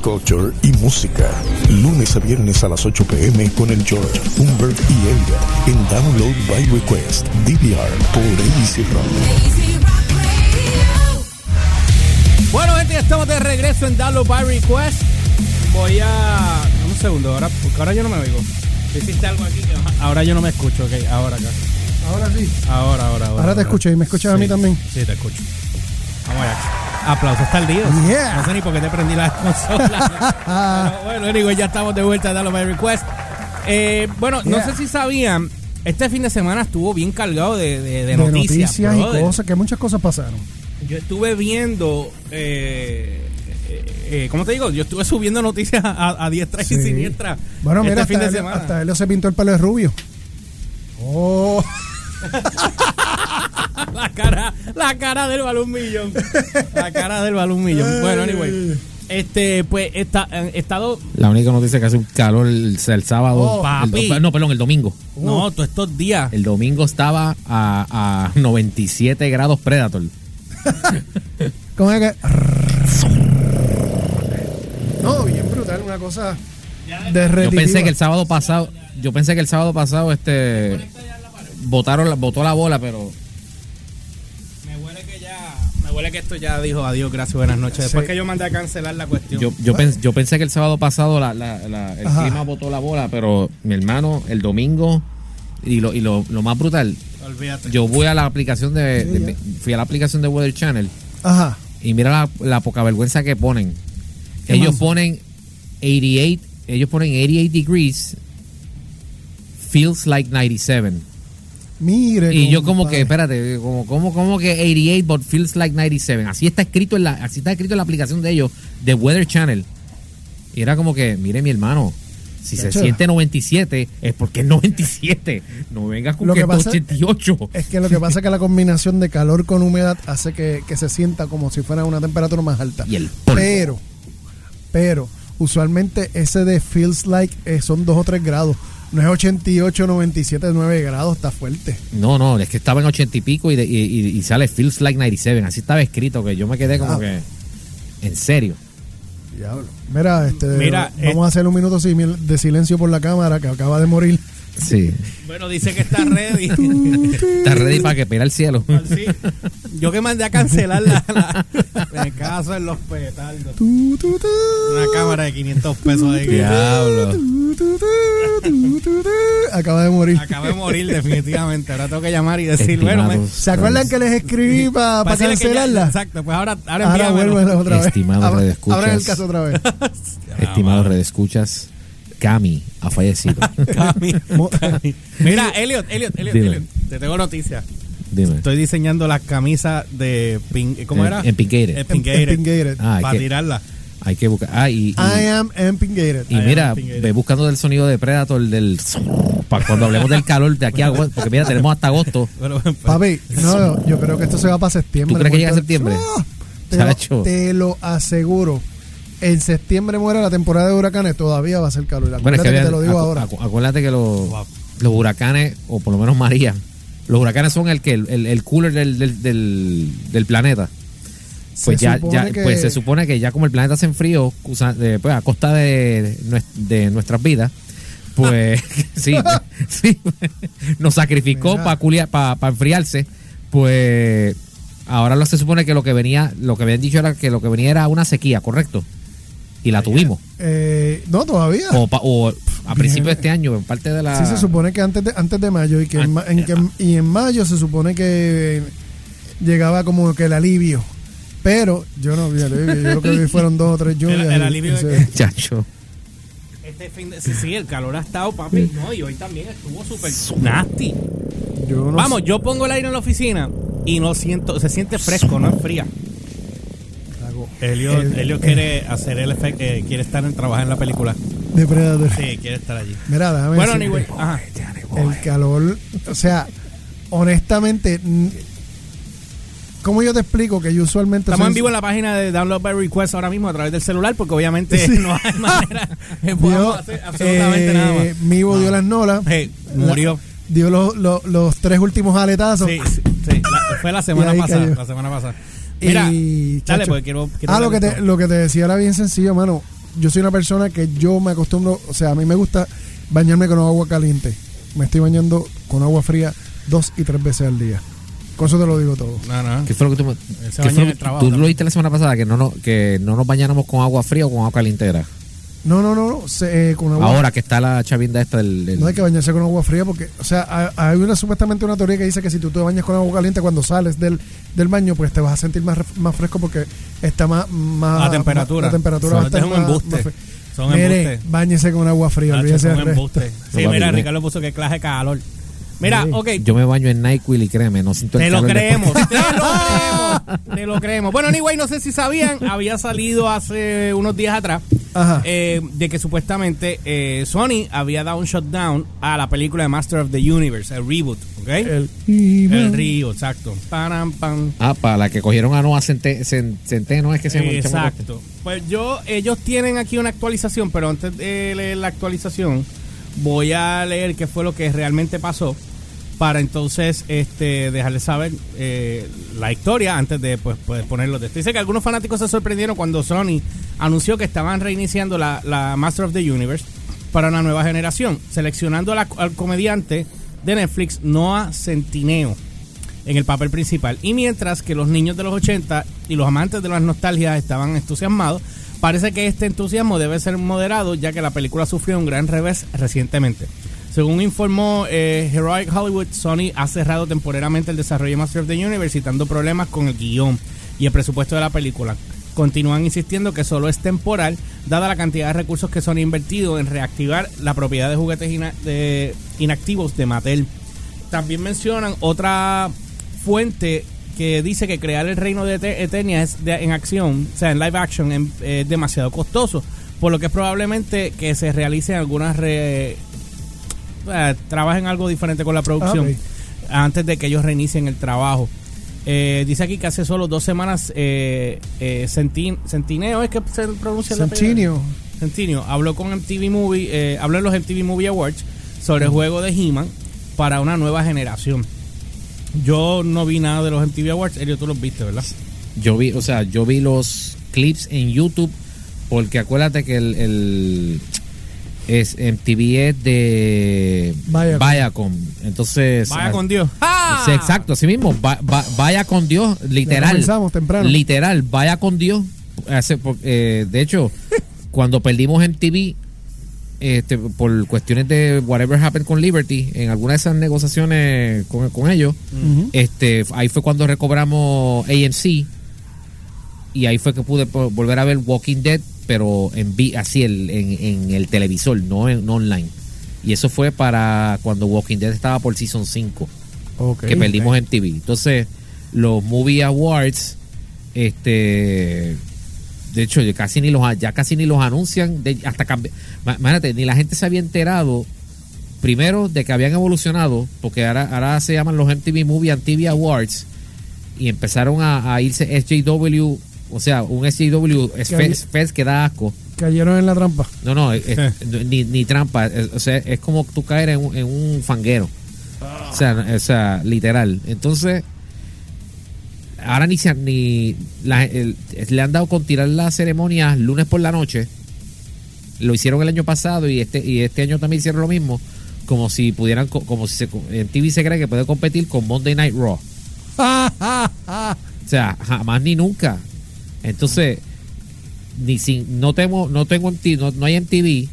culture y música. Lunes a viernes a las 8 pm con el George, Humbert y Elliot en Download by Request, DVR por AC Rock. Bueno, gente, ya estamos de regreso en Download by Request. Voy a. Un segundo, ahora, porque ahora yo no me oigo. Hiciste algo aquí que ahora yo no me escucho, ok, ahora acá. Ahora sí. Ahora, ahora, ahora. Ahora te escucho y me escuchas a mí también. Sí, te escucho. Vamos allá. Aplausos tardíos. Yeah. No sé ni por qué te prendí la consola. Pero bueno, anyway, ya estamos de vuelta a by Request. Eh, bueno, no sé si sabían, este fin de semana estuvo bien cargado de, de, de De noticias. noticias, y cosas, que muchas cosas pasaron. Yo estuve viendo, eh, eh, ¿cómo te digo? Yo estuve subiendo noticias a, a diestra y Sí. siniestra. Bueno, este mira, fin hasta, de él, semana. hasta él se pintó el pelo de rubio. Oh, La cara, la cara del balón millón. La cara del balón millón. Bueno, anyway. Este, pues, está, he estado. La única noticia que hace un calor el, el sábado. Oh, el papi. no, perdón, el domingo. No, todos estos días. El domingo estaba a, a 97 grados Predator. ¿cómo es que? No, bien brutal, una cosa de Yo pensé que el sábado pasado, yo pensé que el sábado pasado este botaron la, botó la bola, pero huele que esto ya dijo adiós, gracias, buenas noches. Después Sí. que yo mandé a cancelar la cuestión. yo, yo, pens- yo pensé que el sábado pasado la, la- la- el Ajá. clima botó la bola, pero mi hermano, el domingo, y lo, y lo, lo más brutal, Olvídate. yo voy a la aplicación de, Sí, de- ya. fui a la aplicación de Weather Channel Ajá. y mira la, la poca vergüenza que ponen. ¿Qué Ellos más? ponen 88, ellos ponen 88 degrees, feels like 97. Mire. Y yo como que, espérate, como, como, como que 88 but feels like 97. Así está escrito en la, así está escrito en la aplicación de ellos, de Weather Channel. Y era como que, mire mi hermano, si se Chacho. siente 97 es porque es 97. No vengas con Lo que, que pasa- 88. Es que lo que pasa es que la combinación de calor con humedad hace que, que se sienta como si fuera una temperatura más alta. Y el polvo. Pero, pero, usualmente ese de feels like eh, son 2 o 3 grados. No es 88, 97, 9 grados, está fuerte. No, no, es que estaba en 80 y pico y, de- y, y- y sale feels like 97. Así estaba escrito que yo me quedé como Ah. que, en serio. Diablo. Mira, este, Mira, vamos eh, a hacer un minuto de silencio por la cámara que acaba de morir. Sí. Bueno, dice que está ready. Estás ready para que pera el cielo. Sí. Yo que mandé a cancelar la, la- me caso en los petardos. Una cámara de 500 pesos ahí. Diablo. Acaba de morir. Acabo de morir definitivamente. Ahora tengo que llamar y decir, bueno, me, ¿Se acuerdan que les escribí para ya- cancelarla? exacto, pues ahora, ahora, Ahora otra vez. Estimados redescuchas. Abran el caso otra vez. Estimados redescuchas, Cami ha fallecido. Cami. Mira, Elliot, Elliot, Elliot, Dime. Elliot, te tengo noticias. Dime. Estoy diseñando las camisas de Pink, ¿cómo En- era? en Pingated. En. Ah, hay para que- tirarla. Hay que buscar. Ah, y, y- I am empingated. y I mira, ve buscando del sonido de Predator del para cuando hablemos del calor de aquí a agosto, porque mira, tenemos hasta agosto. Pues, Papi, no, yo creo que esto se va para septiembre. ¿Tú crees que llega a septiembre? Te, lo, te lo aseguro. En septiembre muere la temporada de huracanes, todavía va a ser calor. Bueno, es que que te lo digo acu- ahora. acu- acuérdate que los, Wow. los huracanes, o por lo menos María, los huracanes son el que el, el, el cooler del, del, del, del planeta. Pues Se ya, supone ya que- pues se supone que ya como el planeta se enfrió, pues, a costa de, nues- de nuestras vidas, pues sí, sí, nos sacrificó para para enfriarse, pues ahora lo se supone que lo que venía, lo que habían dicho era que lo que venía era una sequía, correcto, y la tuvimos, Eh, no, todavía. o, pa- o a principios de este año, en parte de la, Sí, se supone que antes de, antes de mayo y que, en, en que y en mayo se supone que llegaba como que el alivio. Pero yo no vi alivio, yo lo que vi fueron dos o tres lluvias. el alivio y de que- chacho. Este fin de sí, sí, el calor ha estado, papi. No, y hoy también estuvo súper nasty. yo no Vamos, sé. yo pongo el aire en la oficina y no siento, se siente fresco, no es fría. Hago Elio, el- Elio quiere hacer el efecto, eh, quiere estar en trabajar en la película. Depredador. Sí, quiere estar allí. Mira, déjame Bueno, anyway, ajá. el calor, o sea, honestamente, ¿cómo yo te explico que yo usualmente Estamos en vivo en la página de Download by Request ahora mismo a través del celular porque obviamente Sí. no hay manera de podamos hacer absolutamente eh, nada más. Mivo dio las nolas, Hey, murió. la- dio los, los, los tres últimos aletazos. Sí, sí, sí. La- fue la semana pasada. cayó. La semana pasada. Mira, y, dale, chacho, porque quiero. quiero ah, lo que, te, lo que te decía era bien sencillo, mano. yo soy una persona que yo me acostumbro, o sea, a mí me gusta bañarme con agua caliente. Me estoy bañando con agua fría dos y tres veces al día. Con eso te lo digo todo. No, no. ¿Qué fue lo que tú, qué fue lo- el trabajo tú lo dijiste la semana pasada que no, no, que no nos bañáramos con agua fría o con agua calientera? No, no, no, no, se- eh, con agua Ahora que está la chavinda esta del... del- No hay que bañarse con agua fría porque, o sea, hay- una supuestamente una teoría que dice que si tú te bañas con agua caliente cuando sales del, del baño, pues te vas a sentir más, más fresco porque está más, más La temperatura. La temperatura va a Son- estar es un más- embuste. más Son Mire, báñese con agua fría, olvídese embustes. Sí, mira, Ricardo puso que clase de calor. Mira, Sí. ok. Yo me baño en NyQuil y créeme, no siento el Te lo calor creemos, te lo creemos, te lo creemos. Bueno, anyway, no sé si sabían, había salido hace unos días atrás Ajá. eh, de que supuestamente eh, Sony había dado un shutdown a la película de Master of the Universe, el reboot, ¿ok? El, El, río, exacto. Param, pam. Ah, para la que cogieron a Noah Cente- Cen- Centeno, es que se llama. Exacto. Pues yo, ellos tienen aquí una actualización, pero antes de leer la actualización, voy a leer qué fue lo que realmente pasó para entonces este dejarles saber eh, la historia antes de pues, ponerlo de esto. Dice que algunos fanáticos se sorprendieron cuando Sony anunció que estaban reiniciando la, la Master of the Universe para una nueva generación, seleccionando al comediante de Netflix Noah Centineo en el papel principal. Y mientras que los niños de los 80 y los amantes de las nostalgias estaban entusiasmados, parece que este entusiasmo debe ser moderado ya que la película sufrió un gran revés recientemente. Según informó eh, Heroic Hollywood, Sony ha cerrado temporalmente el desarrollo de Master of the Universe citando problemas con el guion y el presupuesto de la película. Continúan insistiendo que solo es temporal, dada la cantidad de recursos que Sony ha invertido en reactivar la propiedad de juguetes inactivos de Mattel. También mencionan otra fuente que dice que crear el reino de Ete- Eternia es de- en acción, o sea, en live action, es demasiado costoso, por lo que es probablemente que se realicen algunas re- eh, trabajen algo diferente con la producción Ah, antes de que ellos reinicien el trabajo. Eh, dice aquí que hace solo dos semanas eh, eh, Centin- Centineo es que se pronuncia? Centineo. Centineo habló con MTV Movie, eh, habló en los MTV Movie Awards sobre el juego de He-Man para una nueva generación. Yo no vi nada de los MTV Awards, Elio, tú los viste, ¿verdad? Yo vi, o sea, yo vi los clips en YouTube porque acuérdate que el, el es MTV es de Viacom. Viacom. Entonces, Vaya ah, con Dios. sí, exacto, así mismo, va- va- vaya con Dios, literal. comenzamos temprano. Literal, vaya con Dios. Hace eh, de hecho, cuando perdimos MTV, este, por cuestiones de whatever happened con Liberty, en alguna de esas negociaciones con, con ellos, este, ahí fue cuando recobramos AMC y ahí fue que pude volver a ver Walking Dead, pero en así el- en, en el televisor, no, en, no online. Y eso fue para cuando Walking Dead estaba por Season 5, Ok. que perdimos en TV. Entonces, los Movie Awards, este de hecho ya casi ni los ya casi ni los anuncian de- hasta imagínate ni la gente se había enterado primero de que habían evolucionado porque ahora, ahora se llaman los MTV Movie and TV Awards y empezaron a, a irse SJW o sea un SJW es Que fest, fest que da asco Cayeron en la trampa. no no es- es- ni, ni trampa es- o sea es como tú caer en un, en un fanguero o sea, o sea literal entonces ahora ni, se- ni la- el- le han dado con tirar la ceremonia lunes por la noche. Lo hicieron el año pasado y este y este año también hicieron lo mismo, como si pudieran co- como si se, en TV se cree que puede competir con Monday Night Raw. O sea, jamás ni nunca. Entonces, ni sin, no tengo, no tengo MTV, no, no hay MTV y,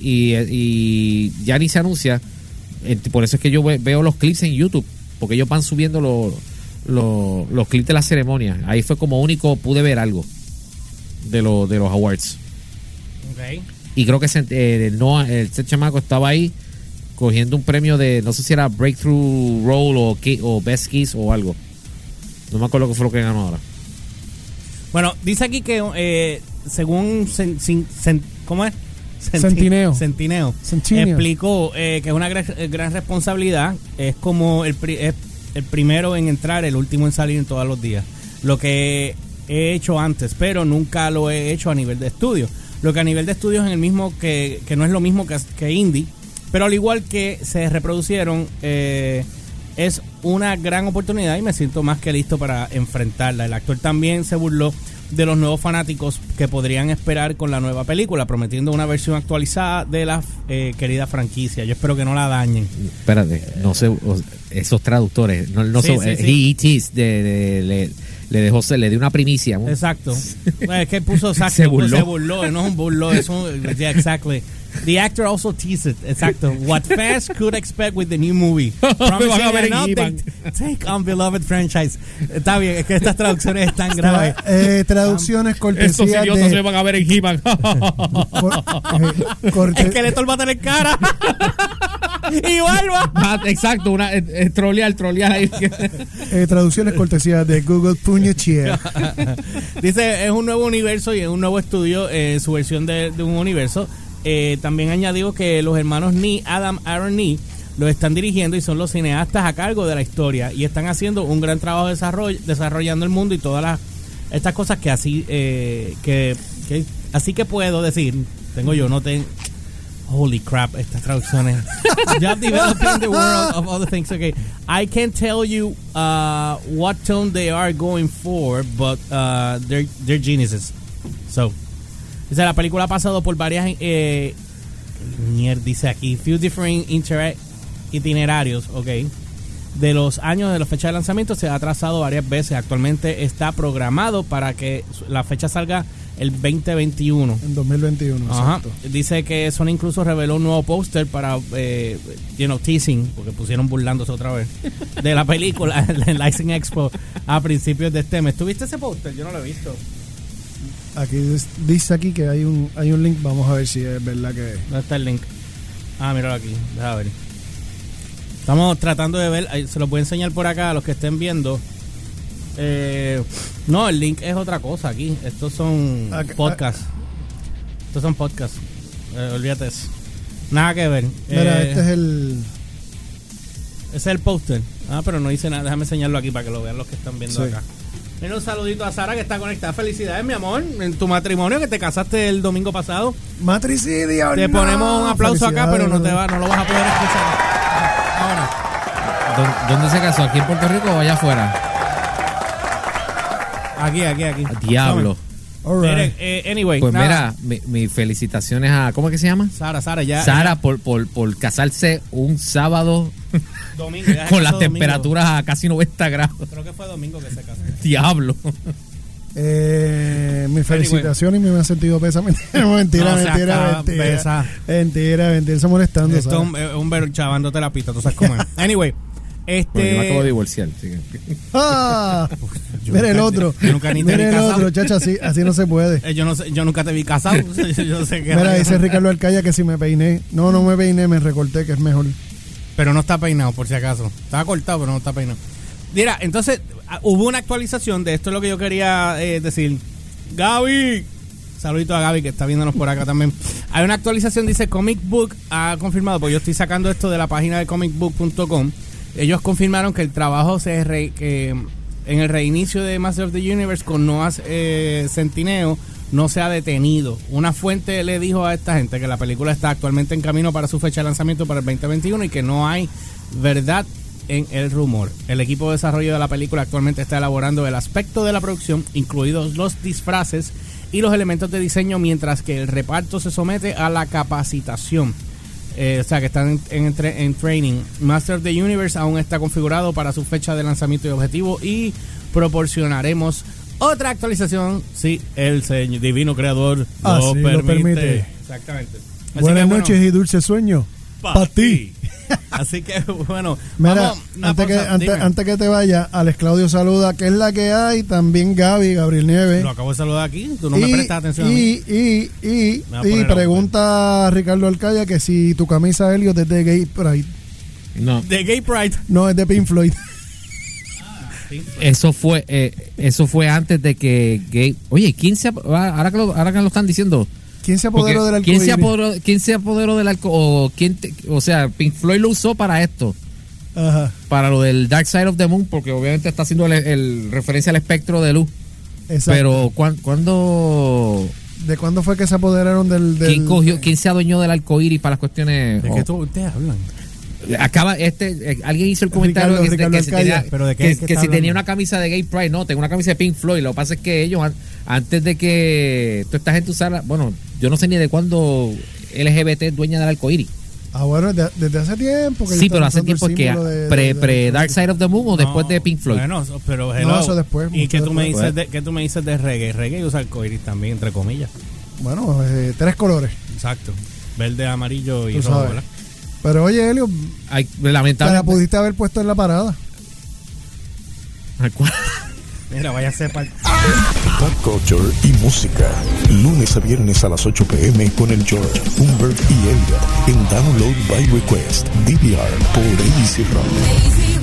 y ya ni se anuncia. Por eso es que yo ve- veo los clips en YouTube, porque ellos van subiendo los, los, los clips de la ceremonia. Ahí fue como único pude ver algo de, lo, de los awards. Y creo que ese, eh, el Noah, el, ese chamaco estaba ahí cogiendo un premio de, no sé si era Breakthrough Role o, o Best Kiss o algo. No me acuerdo qué fue lo que ganó ahora. Bueno, dice aquí que eh, según Cen- ¿cómo es? Centi- Centineo. Centineo. Centineo. Explicó eh, que es una gran, eh, gran responsabilidad. Es como el, pri- es el primero en entrar, el último en salir en todos los días. Lo que he hecho antes, pero nunca lo he hecho a nivel de estudio. Lo que a nivel de estudios en el mismo que, que no es lo mismo que, que indie, pero al igual que se reproducieron, eh, es una gran oportunidad y me siento más que listo para enfrentarla. El actor también se burló de los nuevos fanáticos que podrían esperar con la nueva película, prometiendo una versión actualizada de la eh, querida franquicia. Yo espero que no la dañen. Espérate, no sé, esos traductores, no, no Sí, sé, sí, eh, sí. de- le, dejó, se le dio una primicia. ¿no? Exacto. Es que puso exacto, Se burló. se burló, no es un burlo, es un yeah, exactly. The actor also teased it, exacto. What fans could expect with the new movie. Promising a ver an update. Take on beloved franchise. Está bien, es que estas traducciones están graves. Eh, traducciones cortesías de. van a ver en He-Man. cor- eh, corte- Es que Letor va a tener cara. Y barba. Ah, Exacto, una, eh, eh, trolear, trolear ahí. eh, traducciones cortesías de Google Puñetier. Dice, es un nuevo universo y es un nuevo estudio, eh, su versión de, de un universo. Eh, también añadió que los hermanos Nee, Adam, Aaron Nee, lo están dirigiendo y son los cineastas a cargo de la historia y están haciendo un gran trabajo de desarrollo, desarrollando el mundo y todas las estas cosas que así eh, que, que- así que puedo decir tengo yo no tengo Holy crap, estas traducciones. Job developing the world of other things. Okay, I can't tell you uh, what tone they are going for, but uh, they're they're geniuses. So, dice la película ha pasado por varias eh, mierda, dice aquí few different itinerarios, okay. De los años de la fecha de lanzamiento se ha atrasado varias veces. Actualmente está programado para que la fecha salga el 2021. En 2021, Ajá. exacto. Dice que Sony incluso reveló un nuevo póster para, eh, you know, teasing, porque pusieron burlándose otra vez, de la película en Licensing Expo a principios de este mes. ¿Tuviste ese póster? Yo no lo he visto. Aquí dice aquí que hay un hay un link. Vamos a ver si es verdad que. ¿Dónde está el link? Ah, míralo aquí. Deja ver. Estamos tratando de ver, se los voy a enseñar por acá a los que estén viendo. Eh, no, el link es otra cosa aquí. Estos son Acá- podcasts. Estos son podcasts. Eh, olvídate eso. Nada que ver. Mira, Eh, este es el. Ese es el póster. Ah, pero no dice nada. Déjame enseñarlo aquí para que lo vean los que están viendo Sí. acá. Mira, un saludito a Sara que está conectada. Felicidades, mi amor, en tu matrimonio que te casaste el domingo pasado. Matricidio. Te no. ponemos un aplauso acá, pero no te va, no lo vas a poder escuchar. Ahora. ¿Dó- ¿Dónde se casó? ¿Aquí en Puerto Rico o allá afuera? Aquí, aquí, aquí. Diablo. All Miren, right. eh, anyway. Pues nada. mira, mi- mis felicitaciones a. ¿Cómo es que se llama? Sara, Sara, ya. Sara por, por, por casarse un sábado domingo, ya con las domingo. temperaturas a casi 90 grados. Creo que fue domingo que se casó. Diablo. Eh, mi felicitación y me han sentido pésame. mentira, No, mentira, mentira. pesa. Mentira, mentira. Está molestando. Esto es un, es un chavándote la pista, tú sabes cómo es. Anyway. Bueno, yo me acabo de Este. divorciar. así que- ¡Ah! Mira el otro. yo nunca ni te Mira vi el casado. otro, chacha, así, así no se puede. eh, yo, no sé, yo nunca te vi casado. yo no sé qué. Mira, dice Ricardo Alcaya que si me peiné. No, no me peiné, me recorté, que es mejor. Pero no está peinado, por si acaso. Estaba cortado, pero no está peinado. Mira, entonces ah, hubo una actualización de esto es lo que yo quería eh, decir. Gaby. Saludito a Gaby que está viéndonos por acá también. Hay una actualización, dice Comic Book ha confirmado, porque yo estoy sacando esto de la página de comicbook.com. Ellos confirmaron que el trabajo se re- en el reinicio de Master of the Universe con Noah eh, Centineo no se ha detenido. Una fuente le dijo a esta gente que la película está actualmente en camino para su fecha de lanzamiento para el 2021 y que no hay verdad en el rumor. El equipo de desarrollo de la película actualmente está elaborando el aspecto de la producción, incluidos los disfraces y los elementos de diseño, mientras que el reparto se somete a la capacitación. Eh, o sea, que están en, en, entre- en training. Master of the Universe aún está configurado para su fecha de lanzamiento y objetivo y proporcionaremos otra actualización si el señor divino creador Así lo permite. permite. Exactamente. Así Buenas que, bueno, noches y dulce sueño. pa' Para ti. Así que, bueno, Mira, vamos, una antes que, antes, que te vaya, Alex Claudio saluda, que es la que hay. También Gaby, Gabriel Nieves. Lo acabo de saludar aquí, tú no me prestas atención a mí. y, y, y, y pregunta a Ricardo Alcaya que si tu camisa Helio es de Gay Pride. No, De Gay Pride. No, es de Pink Floyd. eso fue eh, eso fue antes de que Gay. Oye, ¿quién se ap- ahora que lo, ahora que lo están diciendo? ¿Quién se Porque, apoderó del ¿quién, se apoderó, ¿Quién se apoderó del alcohol? O, quién te- o sea, Pink Floyd lo usó para esto, Ajá, para lo del Dark Side of the Moon, porque obviamente está haciendo el, el referencia al espectro de luz. exacto. Pero ¿cuán- ¿cuándo? ¿De cuándo fue que se apoderaron del... del ¿Quién cogió, quién se adueñó del arcoíris para las cuestiones? ¿De oh, qué tú, ustedes hablan? Acaba, este, eh, alguien hizo el comentario Ricardo- que, Ricardo que si tenía, ¿Pero de qué que- si tenía una camisa de Gay Pride, no, tengo una camisa de Pink Floyd. Lo que pasa es que ellos, an- antes de que toda esta gente usara, bueno, yo no sé ni de cuándo LGBT es dueña del arcoíris. Ah, bueno, desde, desde hace tiempo. Que Sí, pero hace tiempo que de- pre, de- pre Dark Side of the Moon o después No, de Pink Floyd. Bueno, pero No, hello. eso después, ¿Y qué tú, me dices de, qué tú me dices de reggae? Reggae usa arcoíris también, entre comillas. Bueno, eh, tres colores. Exacto. Verde, amarillo y Tú rojo, sabes. ¿verdad? Pero oye, Helio, Ay, te la lamentablemente. pudiste haber puesto en la parada. Mira, vaya a ser para Pop culture y música. Lunes a viernes a las 8 pm con el George, Humbert y Elliot en Download by Request, DVR por AC Rock. Lazy